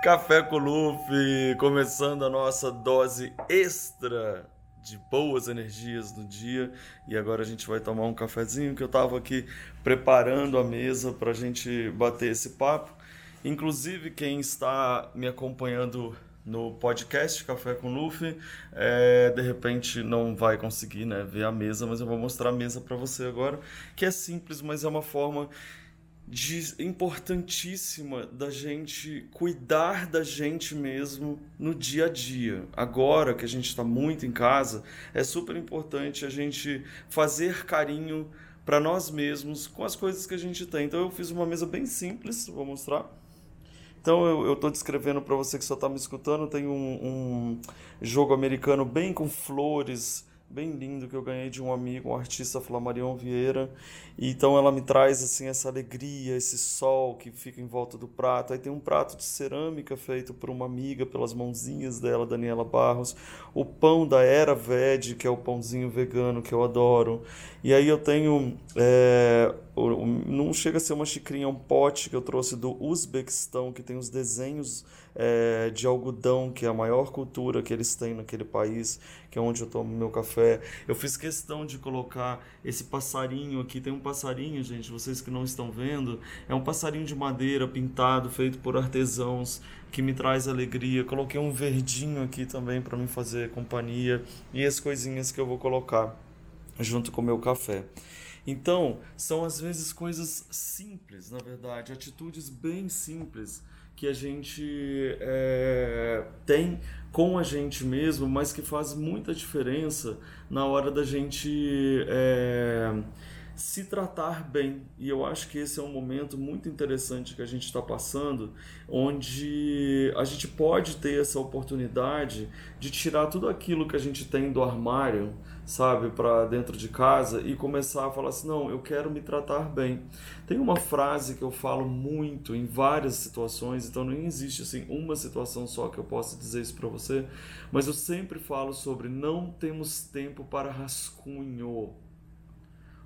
Café com Luffy, começando a nossa dose extra de boas energias no dia. E agora a gente vai tomar um cafezinho que eu estava aqui preparando a mesa para a gente bater esse papo. Inclusive, quem está me acompanhando no podcast Café com Luffy, é, de repente não vai conseguir né, ver a mesa, mas eu vou mostrar a mesa para você agora, que é simples, mas é uma forma de, importantíssima da gente cuidar da gente mesmo no dia a dia. Agora que a gente está muito em casa, é super importante a gente fazer carinho para nós mesmos com as coisas que a gente tem. Então eu fiz uma mesa bem simples, vou mostrar. Então eu estou descrevendo para você que só está me escutando. Tem um, um jogo americano bem com flores bem lindo que eu ganhei de um amigo, um artista Flamarion Vieira. E então ela me traz assim essa alegria, esse sol que fica em volta do prato. Aí tem um prato de cerâmica feito por uma amiga, pelas mãozinhas dela, Daniela Barros. O pão da Era Veg, que é o pãozinho vegano que eu adoro. E aí eu tenho é, não chega a ser uma xicrinha, é um pote que eu trouxe do Uzbequistão, que tem os desenhos é, de algodão, que é a maior cultura que eles têm naquele país, que é onde eu tomo meu café. Eu fiz questão de colocar esse passarinho aqui. Tem um passarinho, gente, vocês que não estão vendo, é um passarinho de madeira pintado, feito por artesãos, que me traz alegria. Coloquei um verdinho aqui também para me fazer companhia e as coisinhas que eu vou colocar junto com o meu café. Então, são às vezes coisas simples, na verdade, atitudes bem simples que a gente é, tem com a gente mesmo, mas que faz muita diferença na hora da gente é, se tratar bem. E eu acho que esse é um momento muito interessante que a gente está passando, onde a gente pode ter essa oportunidade de tirar tudo aquilo que a gente tem do armário sabe, para dentro de casa e começar a falar assim: não, eu quero me tratar bem. Tem uma frase que eu falo muito em várias situações, então não existe assim uma situação só que eu possa dizer isso para você, mas eu sempre falo sobre não temos tempo para rascunho.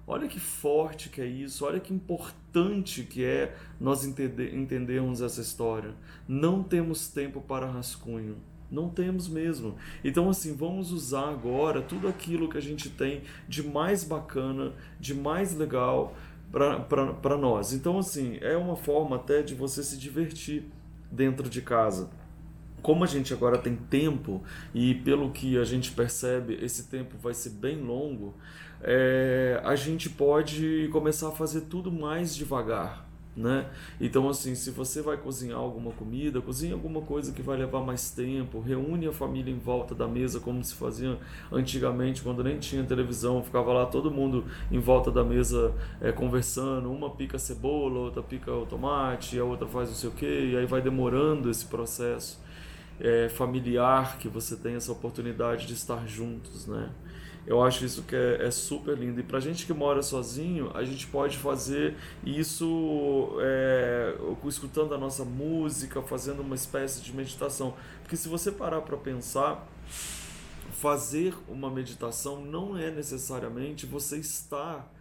Olha que forte que é isso, olha que importante que é nós entender, entendermos essa história. Não temos tempo para rascunho. Não temos mesmo. Então, assim, vamos usar agora tudo aquilo que a gente tem de mais bacana, de mais legal para nós. Então, assim, é uma forma até de você se divertir dentro de casa. Como a gente agora tem tempo e pelo que a gente percebe, esse tempo vai ser bem longo, é, a gente pode começar a fazer tudo mais devagar né? Então assim, se você vai cozinhar alguma comida, cozinhe alguma coisa que vai levar mais tempo, reúne a família em volta da mesa como se fazia antigamente, quando nem tinha televisão, ficava lá todo mundo em volta da mesa é, conversando, uma pica cebola, outra pica o tomate, a outra faz não sei o que, e aí vai demorando esse processo é, familiar que você tem essa oportunidade de estar juntos, né? Eu acho isso que é, é super lindo. E para gente que mora sozinho, a gente pode fazer isso é, escutando a nossa música, fazendo uma espécie de meditação. Porque se você parar para pensar, fazer uma meditação não é necessariamente você estar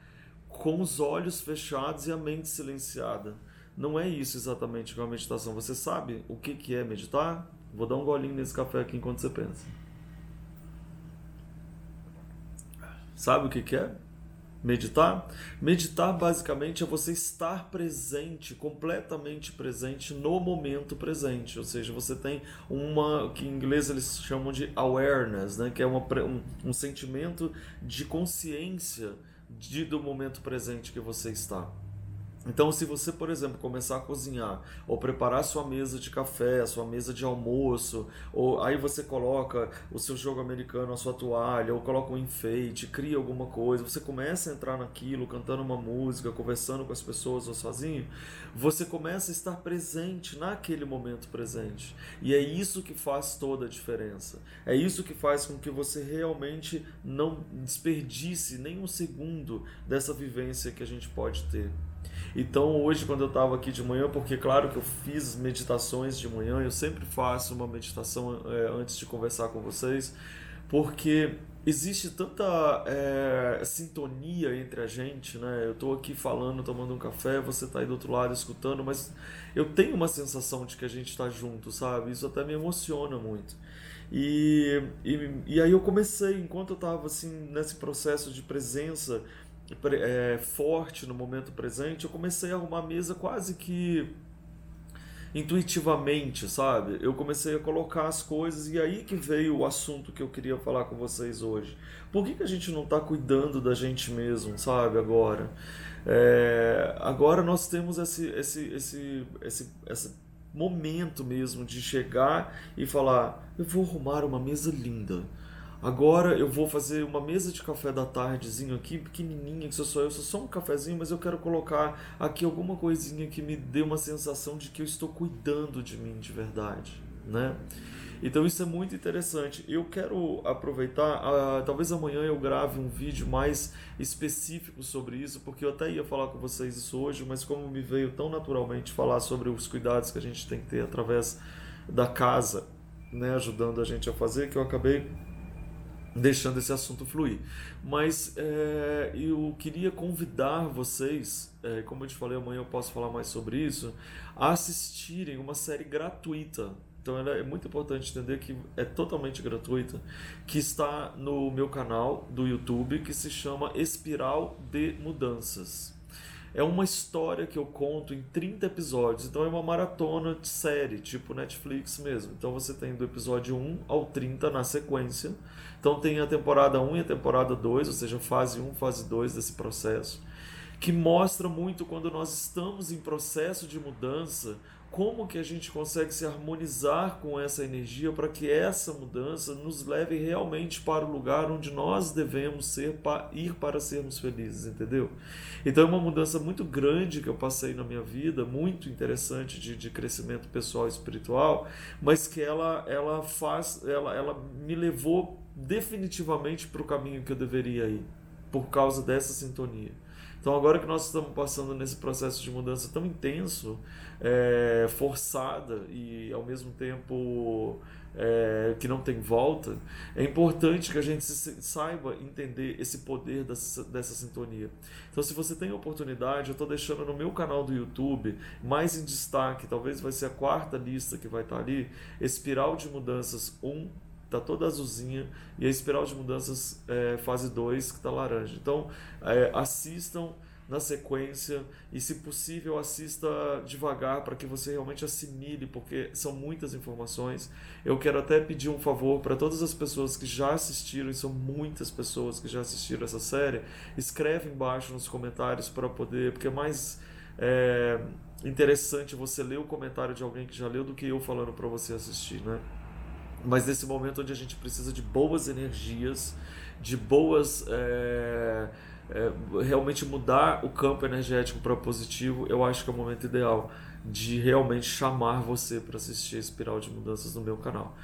com os olhos fechados e a mente silenciada. Não é isso exatamente que é uma meditação. Você sabe o que, é meditar? Vou dar um golinho nesse café aqui enquanto você pensa. Sabe o que, que é? Meditar? Meditar basicamente é você estar presente, completamente presente no momento presente. Ou seja, você tem uma que em inglês eles chamam de awareness, né? que é uma, um, um sentimento de consciência de, do momento presente que você está. Então, se você, por exemplo, começar a cozinhar ou preparar sua mesa de café, sua mesa de almoço, ou aí você coloca o seu jogo americano, a sua toalha, ou coloca um enfeite, cria alguma coisa, você começa a entrar naquilo, cantando uma música, conversando com as pessoas ou sozinho, você começa a estar presente naquele momento presente. E é isso que faz toda a diferença. É isso que faz com que você realmente não desperdice nem um segundo dessa vivência que a gente pode ter. Então hoje quando eu estava aqui de manhã, porque claro que eu fiz meditações de manhã, eu sempre faço uma meditação é, antes de conversar com vocês, porque existe tanta é, sintonia entre a gente, né? Eu estou aqui falando, tomando um café, você está aí do outro lado escutando, mas eu tenho uma sensação de que a gente está junto, sabe? Isso até me emociona muito. E, e, e aí eu comecei, enquanto eu estava assim, nesse processo de presença é, forte no momento presente, eu comecei a arrumar a mesa quase que intuitivamente, sabe? Eu comecei a colocar as coisas e aí que veio o assunto que eu queria falar com vocês hoje. Por que, que a gente não está cuidando da gente mesmo, sabe? Agora, é, agora nós temos esse, esse, esse, esse, esse momento mesmo de chegar e falar: eu vou arrumar uma mesa linda Agora eu vou fazer uma mesa de café da tardezinho aqui, pequenininha, que sou só eu, sou só um cafezinho, mas eu quero colocar aqui alguma coisinha que me dê uma sensação de que eu estou cuidando de mim de verdade, né? Então isso é muito interessante. Eu quero aproveitar, uh, talvez amanhã eu grave um vídeo mais específico sobre isso, porque eu até ia falar com vocês isso hoje, mas como me veio tão naturalmente falar sobre os cuidados que a gente tem que ter através da casa, né, ajudando a gente a fazer, que eu acabei deixando esse assunto fluir. Mas é, eu queria convidar vocês, é, como eu te falei, amanhã eu posso falar mais sobre isso, a assistirem uma série gratuita. Então é muito importante entender que é totalmente gratuita, que está no meu canal do YouTube, que se chama Espiral de Mudanças. É uma história que eu conto em 30 episódios, então é uma maratona de série, tipo Netflix mesmo. Então você tem do episódio 1 ao 30 na sequência. Então tem a temporada 1 e a temporada 2, ou seja, fase 1, fase 2 desse processo, que mostra muito quando nós estamos em processo de mudança, como que a gente consegue se harmonizar com essa energia para que essa mudança nos leve realmente para o lugar onde nós devemos ser ir para sermos felizes, entendeu? Então é uma mudança muito grande que eu passei na minha vida, muito interessante de, de crescimento pessoal e espiritual, mas que ela ela faz, ela, ela me levou definitivamente para o caminho que eu deveria ir, por causa dessa sintonia. Então, agora que nós estamos passando nesse processo de mudança tão intenso, é, forçada e ao mesmo tempo é, que não tem volta, é importante que a gente saiba entender esse poder dessa, dessa sintonia. Então, se você tem oportunidade, eu estou deixando no meu canal do YouTube, mais em destaque, talvez vai ser a quarta lista que vai estar ali, Espiral de Mudanças 1 está toda azulzinha, e a espiral de mudanças é, fase 2 que está laranja. Então, é, assistam na sequência e, se possível, assista devagar para que você realmente assimile, porque são muitas informações. Eu quero até pedir um favor para todas as pessoas que já assistiram, e são muitas pessoas que já assistiram essa série, escreve embaixo nos comentários para poder, porque é mais é, interessante você ler o comentário de alguém que já leu do que eu falando para você assistir, né? Mas nesse momento onde a gente precisa de boas energias, de boas. É, é, realmente mudar o campo energético para positivo, eu acho que é o momento ideal de realmente chamar você para assistir a Espiral de Mudanças no meu canal.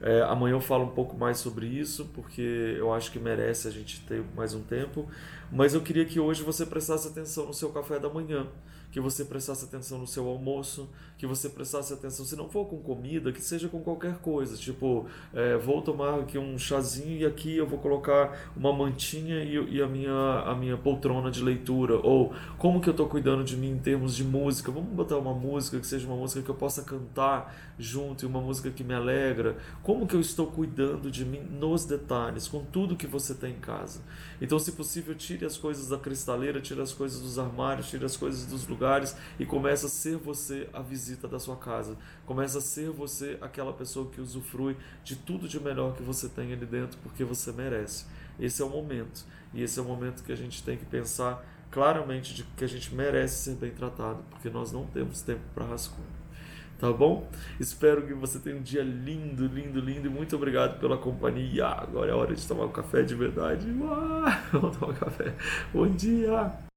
É, amanhã eu falo um pouco mais sobre isso, porque eu acho que merece a gente ter mais um tempo. Mas eu queria que hoje você prestasse atenção no seu café da manhã que você prestasse atenção no seu almoço, que você prestasse atenção, se não for com comida, que seja com qualquer coisa. Tipo, é, vou tomar aqui um chazinho e aqui eu vou colocar uma mantinha e, e, a, minha, a minha poltrona de leitura. Ou como que eu estou cuidando de mim em termos de música. Vamos botar uma música que seja uma música que eu possa cantar junto e uma música que me alegra. Como que eu estou cuidando de mim nos detalhes, com tudo que você tem em casa. Então, se possível, tire as coisas da cristaleira, tire as coisas dos armários, tire as coisas dos lugares lugares e começa a ser você a visita da sua casa. Começa a ser você aquela pessoa que usufrui de tudo de melhor que você tem ali dentro, porque você merece. Esse é o momento. E esse é o momento que a gente tem que pensar claramente de que a gente merece ser bem tratado, porque nós não temos tempo para rascunho. Tá bom? Espero que você tenha um dia lindo, lindo, lindo e muito obrigado pela companhia. Agora é hora de tomar um café de verdade. Vamos tomar um café. Bom dia!